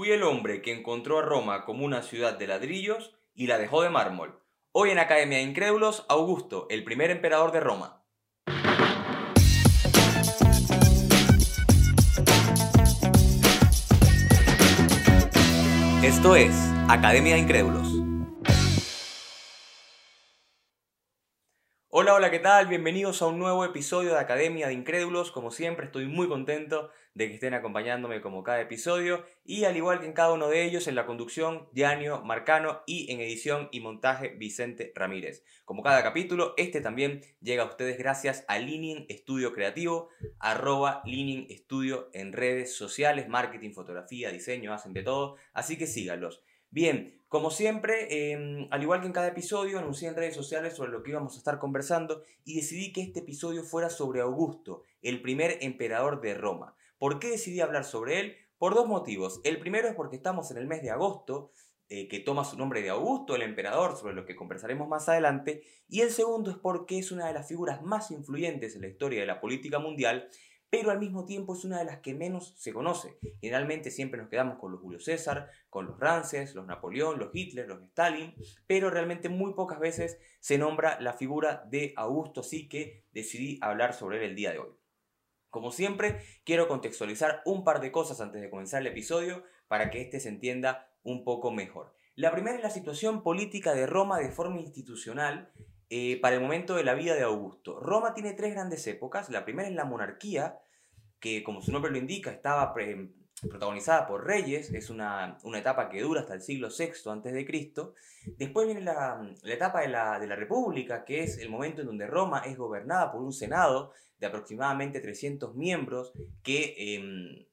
Fui el hombre que encontró a Roma como una ciudad de ladrillos y la dejó de mármol. Hoy en Academia de Incrédulos, Augusto, el primer emperador de Roma. Esto es Academia de Incrédulos. Hola, hola, ¿qué tal? Bienvenidos a un nuevo episodio de Academia de Incrédulos. Como siempre, estoy muy contento de que estén acompañándome como cada episodio y al igual que en cada uno de ellos, en la conducción, Dianio Marcano y en edición y montaje, Vicente Ramírez. Como cada capítulo, este también llega a ustedes gracias a Leaning Estudio Creativo, arroba Leaning Estudio en redes sociales, marketing, fotografía, diseño, hacen de todo, así que síganlos. Bien, como siempre, em, al igual que en cada episodio, anuncié en redes sociales sobre lo que íbamos a estar conversando y decidí que este episodio fuera sobre Augusto, el primer emperador de Roma. ¿Por qué decidí hablar sobre él? Por dos motivos. El primero es porque estamos en el mes de agosto, eh, que toma su nombre de Augusto, el emperador, sobre lo que conversaremos más adelante. Y el segundo es porque es una de las figuras más influyentes en la historia de la política mundial pero al mismo tiempo es una de las que menos se conoce. Generalmente siempre nos quedamos con los Julio César, con los Rances, los Napoleón, los Hitler, los Stalin, pero realmente muy pocas veces se nombra la figura de Augusto, así que decidí hablar sobre él el día de hoy. Como siempre, quiero contextualizar un par de cosas antes de comenzar el episodio para que éste se entienda un poco mejor. La primera es la situación política de Roma de forma institucional eh, para el momento de la vida de Augusto. Roma tiene tres grandes épocas. La primera es la monarquía, que como su nombre lo indica, estaba protagonizada por reyes, es una, etapa que dura hasta el siglo VI a.C. Después viene la, etapa de la, de la, República, que es el momento en donde Roma es gobernada por un senado de aproximadamente 300 miembros que em,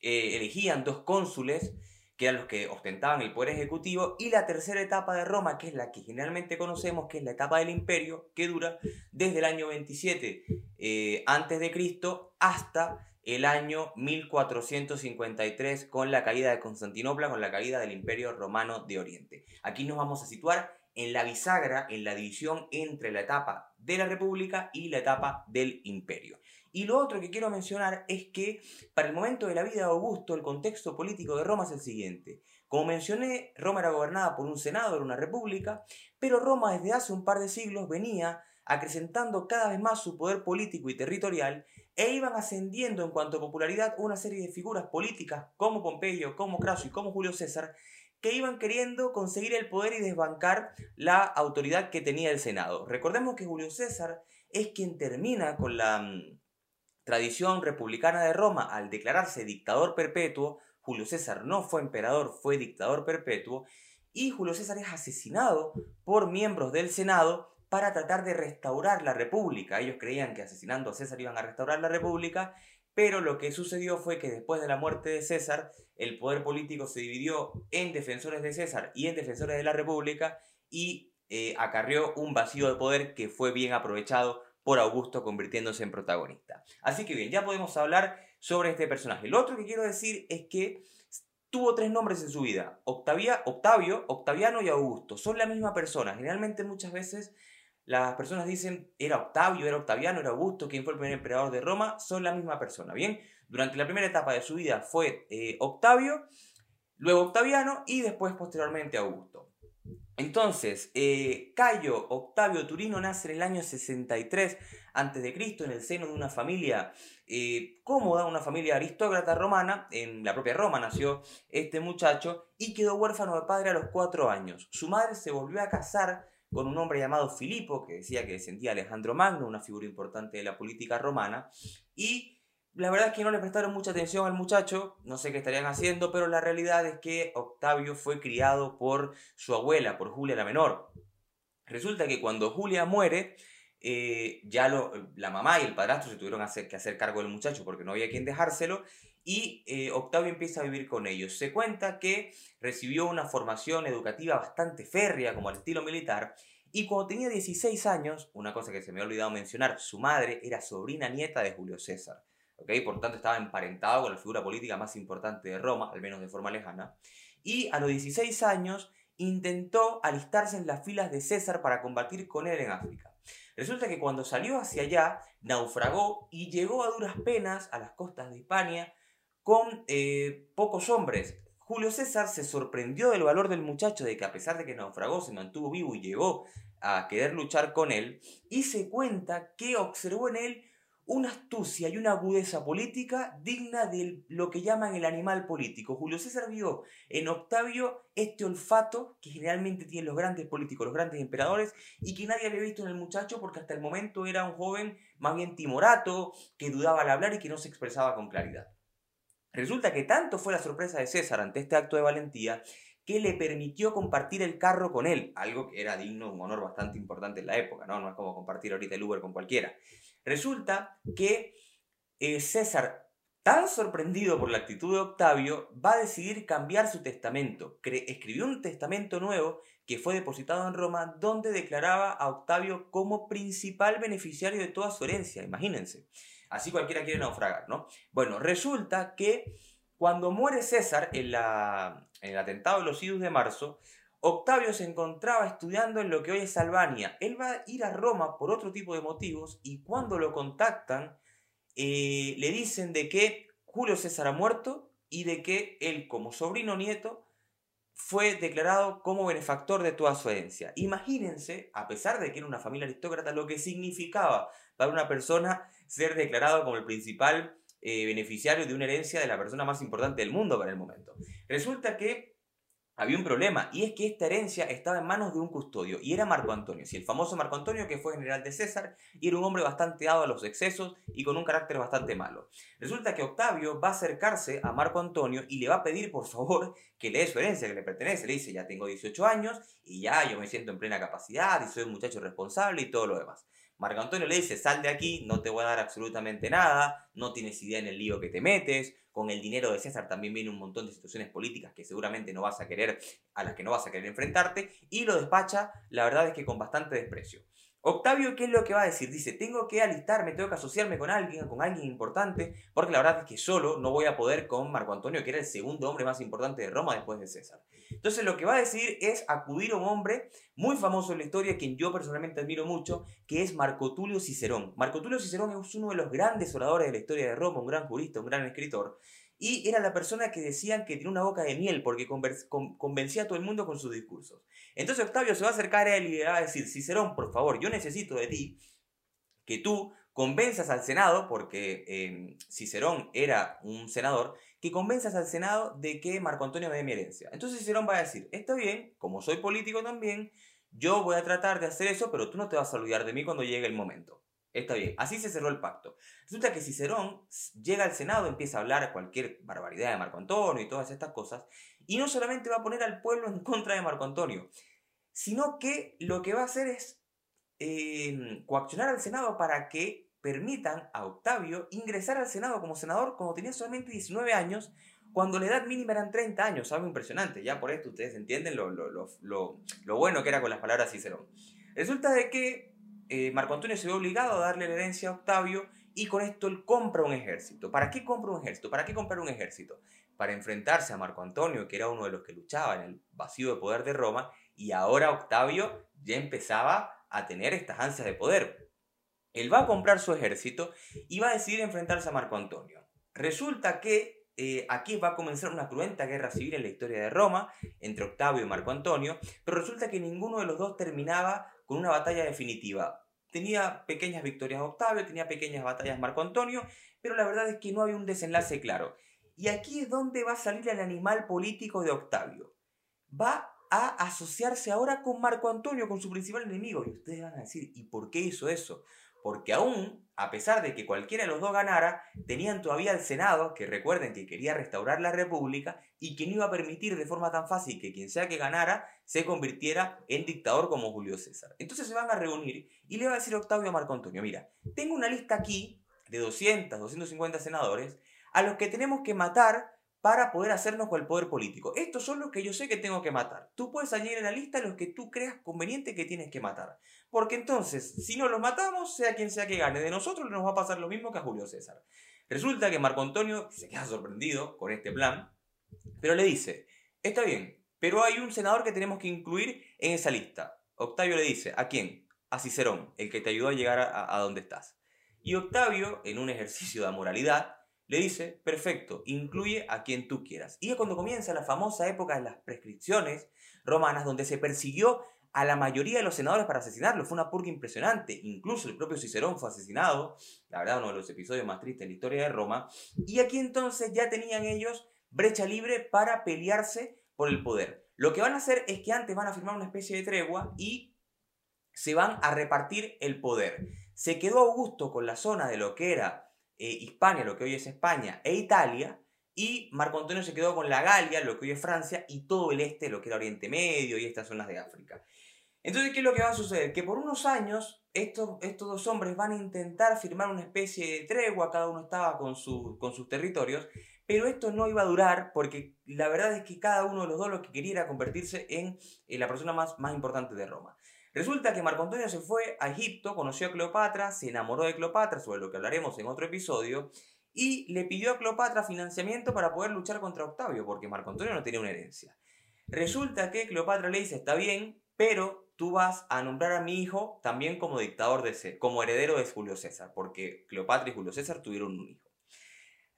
eh, elegían dos cónsules que eran los que ostentaban el poder ejecutivo, y la tercera etapa de Roma, que es la que generalmente conocemos, que es la etapa del imperio, que dura desde el año 27 eh, antes de Cristo hasta el año 1453 con la caída de Constantinopla, con la caída del imperio romano de Oriente. Aquí nos vamos a situar en la bisagra, en la división entre la etapa de la República y la etapa del imperio. Y lo otro que quiero mencionar es que para el momento de la vida de Augusto el contexto político de Roma es el siguiente. Como mencioné, Roma era gobernada por un senado, era una república, pero Roma desde hace un par de siglos venía acrecentando cada vez más su poder político y territorial e iban ascendiendo en cuanto a popularidad una serie de figuras políticas como Pompeyo, como Craso y como Julio César que iban queriendo conseguir el poder y desbancar la autoridad que tenía el Senado. Recordemos que Julio César es quien termina con la mm, tradición republicana de Roma, al declararse dictador perpetuo, Julio César no fue emperador, fue dictador perpetuo, y Julio César es asesinado por miembros del Senado para tratar de restaurar la república. Ellos creían que asesinando a César iban a restaurar la república, pero lo que sucedió fue que después de la muerte de César, el poder político se dividió en defensores de César y en defensores de la república y eh, acarrió un vacío de poder que fue bien aprovechado por Augusto convirtiéndose en protagonista. Así que bien, ya podemos hablar sobre este personaje. Lo otro que quiero decir es que tuvo tres nombres en su vida. Octavio, Octaviano y Augusto. Son la misma persona. Generalmente muchas veces las personas dicen era Octavio, era Octaviano, era Augusto, quien fue el primer emperador de Roma. Son la misma persona. Bien, durante la primera etapa de su vida fue eh, Octavio, luego Octaviano y después posteriormente Augusto. Entonces, eh, Cayo Octavio Turino nace en el año 63 a.C. en el seno de una familia eh, cómoda, una familia aristócrata romana. En la propia Roma nació este muchacho y quedó huérfano de padre a los cuatro años. Su madre se volvió a casar con un hombre llamado Filipo, que decía que descendía Alejandro Magno, una figura importante de la política romana, y la verdad es que no le prestaron mucha atención al muchacho, no sé qué estarían haciendo, pero la realidad es que Octavio fue criado por su abuela, por Julia la Menor. Resulta que cuando Julia muere, eh, ya la mamá y el padrastro se tuvieron que hacer cargo del muchacho porque no había quien dejárselo y eh, Octavio empieza a vivir con ellos. Se cuenta que recibió una formación educativa bastante férrea como al estilo militar y cuando tenía 16 años, una cosa que se me ha olvidado mencionar, su madre era sobrina nieta de Julio César. Por lo tanto, estaba emparentado con la figura política más importante de Roma, al menos de forma lejana. Y a los 16 años intentó alistarse en las filas de César para combatir con él en África. Resulta que cuando salió hacia allá, naufragó y llegó a duras penas a las costas de Hispania con eh, pocos hombres. Julio César se sorprendió del valor del muchacho, de que a pesar de que naufragó, se mantuvo vivo y llegó a querer luchar con él, y se cuenta que observó en él una astucia y una agudeza política digna de lo que llaman el animal político. Julio César vio en Octavio este olfato que generalmente tienen los grandes políticos, los grandes emperadores, y que nadie había visto en el muchacho porque hasta el momento era un joven más bien timorato, que dudaba al hablar y que no se expresaba con claridad. Resulta que tanto fue la sorpresa de César ante este acto de valentía que le permitió compartir el carro con él, algo que era digno, un honor bastante importante en la época, ¿no? No es como compartir ahorita el Uber con cualquiera. Resulta que eh, César, tan sorprendido por la actitud de Octavio, va a decidir cambiar su testamento. escribió un testamento nuevo que fue depositado en Roma, donde declaraba a Octavio como principal beneficiario de toda su herencia, imagínense. Así cualquiera quiere naufragar, ¿no? Bueno, resulta que cuando muere César en, en el atentado de los idus de marzo, Octavio se encontraba estudiando en lo que hoy es Albania. Él va a ir a Roma por otro tipo de motivos y cuando lo contactan eh, le dicen de que Julio César ha muerto y de que él como sobrino nieto fue declarado como benefactor de toda su herencia. Imagínense, a pesar de que era una familia aristócrata, lo que significaba para una persona ser declarado como el principal eh, beneficiario de una herencia de la persona más importante del mundo para el momento. Resulta que había un problema, y es que esta herencia estaba en manos de un custodio, y era Marco Antonio, sí, el famoso Marco Antonio que fue general de César, y era un hombre bastante dado a los excesos y con un carácter bastante malo. Resulta que Octavio va a acercarse a Marco Antonio y le va a pedir por favor que le dé su herencia que le pertenece. Le dice, ya tengo 18 años y ya yo me siento en plena capacidad y soy un muchacho responsable y todo lo demás. Marco Antonio le dice, sal de aquí, no te voy a dar absolutamente nada, no tienes idea en el lío que te metes, con el dinero de César también viene un montón de situaciones políticas que seguramente no vas a querer, a las que no vas a querer enfrentarte, y lo despacha, la verdad es que con bastante desprecio. Octavio, ¿qué es lo que va a decir? Dice, tengo que alistarme, tengo que asociarme con alguien, con alguien importante, porque la verdad es que solo no voy a poder con Marco Antonio, que era el segundo hombre más importante de Roma después de César. Entonces lo que va a decir es acudir a un hombre muy famoso en la historia, quien yo personalmente admiro mucho, que es Marco Tulio Cicerón. Marco Tulio Cicerón es uno de los grandes oradores de la historia de Roma, un gran jurista, un gran escritor, y era la persona que decían que tenía una boca de miel porque convencía a todo el mundo con sus discursos. Entonces Octavio se va a acercar a él y le va a decir, Cicerón, por favor, yo necesito de ti que tú convenzas al Senado, porque em, Cicerón era un senador, que convenzas al Senado de que Marco Antonio me dé mi herencia. Entonces Cicerón va a decir, está bien, como soy político también, yo voy a tratar de hacer eso, pero tú no te vas a olvidar de mí cuando llegue el momento. Está bien, así se cerró el pacto. Resulta que Cicerón llega al Senado, empieza a hablar cualquier barbaridad de Marco Antonio y todas estas cosas, y no solamente va a poner al pueblo en contra de Marco Antonio, sino que lo que va a hacer es em, coaccionar al Senado para que permitan a Octavio ingresar al Senado como senador cuando tenía solamente 19 años, cuando la edad mínima eran 30 años, algo impresionante, ya por esto ustedes entienden lo, lo, lo, lo bueno que era con las palabras Cicerón. Resulta de que eh, Marco Antonio se ve obligado a darle la herencia a Octavio y con esto él compra un ejército. ¿Para qué compra un ejército? ¿Para qué comprar un ejército? Para enfrentarse a Marco Antonio, que era uno de los que luchaba en el vacío de poder de Roma, y ahora Octavio ya empezaba a tener estas ansias de poder. Él va a comprar su ejército y va a decidir enfrentarse a Marco Antonio. Resulta que eh, aquí va a comenzar una cruenta guerra civil en la historia de Roma entre Octavio y Marco Antonio, pero resulta que ninguno de los dos terminaba con una batalla definitiva. Tenía pequeñas victorias Octavio, tenía pequeñas batallas Marco Antonio, pero la verdad es que no había un desenlace claro. Y aquí es donde va a salir el animal político de Octavio. Va a asociarse ahora con Marco Antonio, con su principal enemigo. Y ustedes van a decir, ¿y por qué hizo eso? Porque aún, a pesar de que cualquiera de los dos ganara, tenían todavía el Senado, que recuerden que quería restaurar la República y que no iba a permitir de forma tan fácil que quien sea que ganara se convirtiera en dictador como Julio César. Entonces se van a reunir y le va a decir Octavio a Marco Antonio, mira, tengo una lista aquí de 200, 250 senadores a los que tenemos que matar para poder hacernos con el poder político. Estos son los que yo sé que tengo que matar. Tú puedes añadir en la lista los que tú creas conveniente que tienes que matar. Porque entonces, si no los matamos, sea quien sea que gane, de nosotros nos va a pasar lo mismo que a Julio César. Resulta que Marco Antonio se queda sorprendido con este plan, pero le dice, está bien, pero hay un senador que tenemos que incluir en esa lista. Octavio le dice, ¿a quién? A Cicerón, el que te ayudó a llegar a, a donde estás. Y Octavio, en un ejercicio de moralidad, le dice, perfecto, incluye a quien tú quieras. Y es cuando comienza la famosa época de las prescripciones romanas, donde se persiguió a la mayoría de los senadores para asesinarlo. Fue una purga impresionante. Incluso el propio Cicerón fue asesinado. La verdad, uno de los episodios más tristes de la historia de Roma. Y aquí entonces ya tenían ellos brecha libre para pelearse por el poder. Lo que van a hacer es que antes van a firmar una especie de tregua y se van a repartir el poder. Se quedó Augusto con la zona de lo que era eh, Hispania, lo que hoy es España, e Italia, y Marco Antonio se quedó con la Galia, lo que hoy es Francia, y todo el este, lo que era Oriente Medio y estas zonas de África. Entonces, ¿qué es lo que va a suceder? Que por unos años estos, estos dos hombres van a intentar firmar una especie de tregua, cada uno estaba con, con sus territorios, pero esto no iba a durar porque la verdad es que cada uno de los dos lo que quería era convertirse en, en la persona más, más importante de Roma. Resulta que Marco Antonio se fue a Egipto, conoció a Cleopatra, se enamoró de Cleopatra, sobre lo que hablaremos en otro episodio, y le pidió a Cleopatra financiamiento para poder luchar contra Octavio, porque Marco Antonio no tenía una herencia. Resulta que Cleopatra le dice, está bien, pero tú vas a nombrar a mi hijo también como dictador de como heredero de Julio César, porque Cleopatra y Julio César tuvieron un hijo.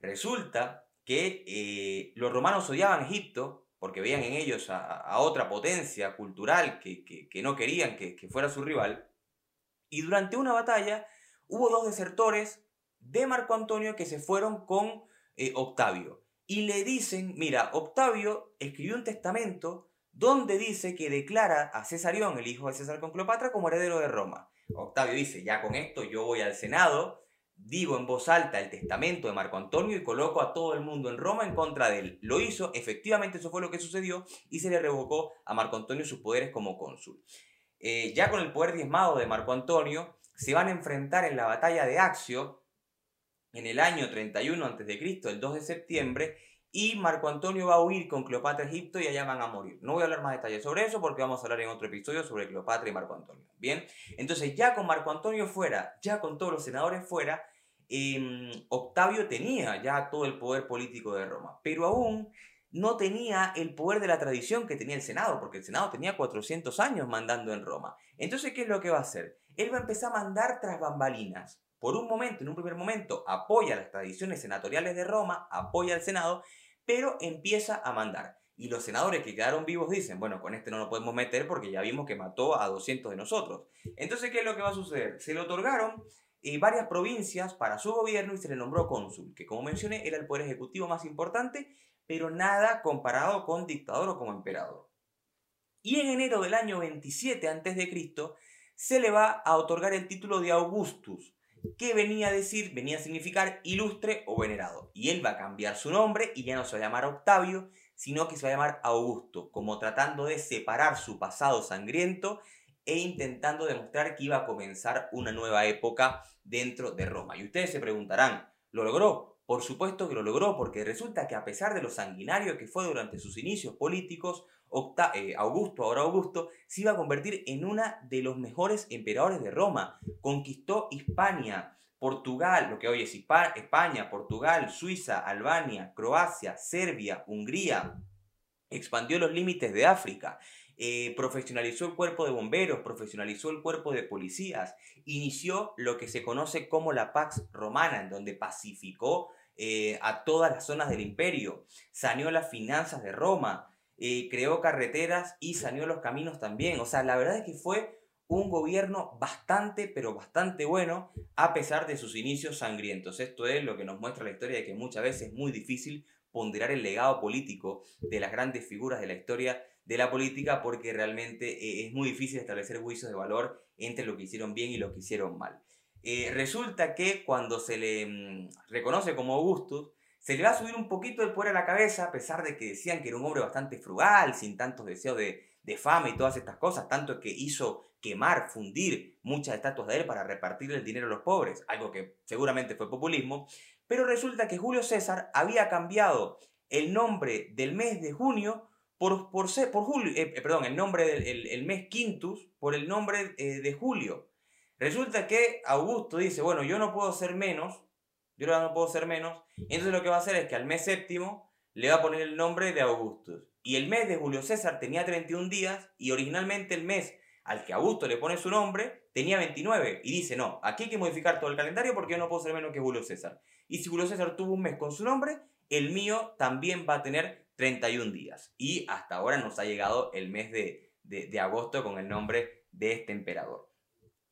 Resulta que eh, los romanos odiaban Egipto porque veían en ellos a, otra potencia cultural que, no querían que, fuera su rival. Y durante una batalla hubo dos desertores de Marco Antonio que se fueron con eh, Octavio. Y le dicen, mira, Octavio escribió un testamento donde dice que declara a Cesarión, el hijo de César con Cleopatra, como heredero de Roma. Octavio dice, ya con esto yo voy al Senado digo en voz alta el testamento de Marco Antonio y coloco a todo el mundo en Roma en contra de él. Lo hizo, efectivamente eso fue lo que sucedió y se le revocó a Marco Antonio sus poderes como cónsul. Eh, ya con el poder diezmado de Marco Antonio, se van a enfrentar en la batalla de Axio en el año 31 a.C., el 2 de septiembre, y Marco Antonio va a huir con Cleopatra a Egipto y allá van a morir. No voy a hablar más detalles sobre eso porque vamos a hablar en otro episodio sobre Cleopatra y Marco Antonio. Bien, entonces ya con Marco Antonio fuera, ya con todos los senadores fuera, em, Octavio tenía ya todo el poder político de Roma, pero aún no tenía el poder de la tradición que tenía el Senado, porque el Senado tenía 400 años mandando en Roma. Entonces, ¿qué es lo que va a hacer? Él va a empezar a mandar tras bambalinas. Por un momento, en un primer momento, apoya las tradiciones senatoriales de Roma, apoya al Senado, pero empieza a mandar. Y los senadores que quedaron vivos dicen, bueno, con este no lo podemos meter porque ya vimos que mató a 200 de nosotros. Entonces, ¿qué es lo que va a suceder? Se le otorgaron varias provincias para su gobierno y se le nombró cónsul, que como mencioné era el poder ejecutivo más importante, pero nada comparado con dictador o como emperador. Y en enero del año 27 a.C. se le va a otorgar el título de Augustus, que venía a decir, venía a significar ilustre o venerado. Y él va a cambiar su nombre y ya no se va a llamar Octavio, sino que se va a llamar Augusto, como tratando de separar su pasado sangriento e intentando demostrar que iba a comenzar una nueva época dentro de Roma. Y ustedes se preguntarán, ¿lo logró? Por supuesto que lo logró, porque resulta que a pesar de lo sanguinario que fue durante sus inicios políticos, eh, Augusto, ahora Augusto, se iba a convertir en uno de los mejores emperadores de Roma. Conquistó Hispania, Portugal, lo que hoy es España, Portugal, Suiza, Albania, Croacia, Serbia, Hungría. Expandió los límites de África. Eh, profesionalizó el cuerpo de bomberos, profesionalizó el cuerpo de policías, inició lo que se conoce como la Pax Romana, en donde pacificó eh, a todas las zonas del imperio, saneó las finanzas de Roma, eh, creó carreteras y saneó los caminos también. O sea, la verdad es que fue un gobierno bastante, pero bastante bueno, a pesar de sus inicios sangrientos. Esto es lo que nos muestra la historia de que muchas veces es muy difícil ponderar el legado político de las grandes figuras de la historia de la política porque realmente eh, es muy difícil establecer juicios de valor entre lo que hicieron bien y lo que hicieron mal. Eh, resulta que cuando se le mm, reconoce como Augustus, se le va a subir un poquito el poder a la cabeza, a pesar de que decían que era un hombre bastante frugal, sin tantos deseos de, fama y todas estas cosas, tanto que hizo quemar, fundir muchas estatuas de él para repartir el dinero a los pobres, algo que seguramente fue populismo, pero resulta que Julio César había cambiado el nombre del mes de junio por, por, por julio, eh, eh, perdón, el nombre del el, mes quintus por el nombre eh, de julio. Resulta que Augusto dice, bueno, yo no puedo ser menos, yo no puedo ser menos. Entonces lo que va a hacer es que al mes séptimo le va a poner el nombre de Augustus. Y el mes de Julio César tenía 31 días y originalmente el mes al que Augusto le pone su nombre, tenía 29 y dice, no, aquí hay que modificar todo el calendario porque yo no puedo ser menos que Julio César. Y si Julio César tuvo un mes con su nombre, el mío también va a tener 31 días. Y hasta ahora nos ha llegado el mes de, de agosto con el nombre de este emperador.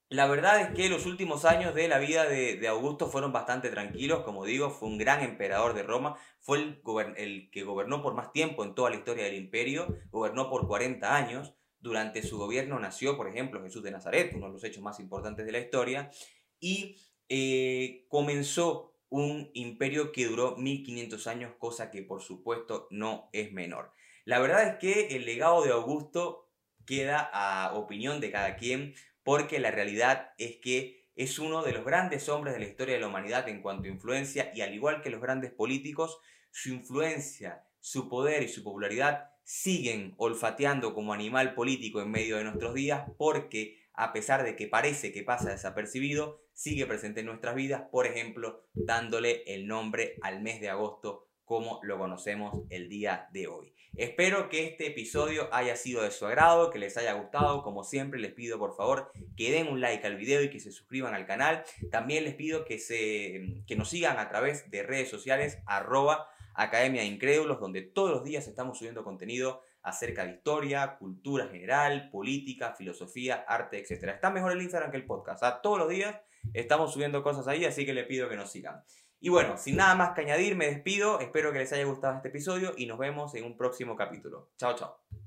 La verdad es que los últimos años de la vida de, Augusto fueron bastante tranquilos, como digo, fue un gran emperador de Roma, fue el, el, que gobernó por más tiempo en toda la historia del imperio, gobernó por 40 años, durante su gobierno nació, por ejemplo, Jesús de Nazaret, uno de los hechos más importantes de la historia, y eh, comenzó un imperio que duró 1500 años, cosa que por supuesto no es menor. La verdad es que el legado de Augusto queda a opinión de cada quien, porque la realidad es que es uno de los grandes hombres de la historia de la humanidad en cuanto a influencia y al igual que los grandes políticos, su influencia, su poder y su popularidad siguen olfateando como animal político en medio de nuestros días porque a pesar de que parece que pasa desapercibido, sigue presente en nuestras vidas, por ejemplo, dándole el nombre al mes de agosto como lo conocemos el día de hoy. Espero que este episodio haya sido de su agrado, que les haya gustado. Como siempre les pido por favor que den un like al video y que se suscriban al canal. También les pido que, se, que nos sigan a través de redes sociales arroba Academia de Incrédulos, donde todos los días estamos subiendo contenido acerca de historia, cultura general, política, filosofía, arte, etc. Está mejor el Instagram que el podcast. O todos los días estamos subiendo cosas ahí, así que les pido que nos sigan. Y bueno, sin nada más que añadir, me despido. Espero que les haya gustado este episodio y nos vemos en un próximo capítulo. Chao, chao.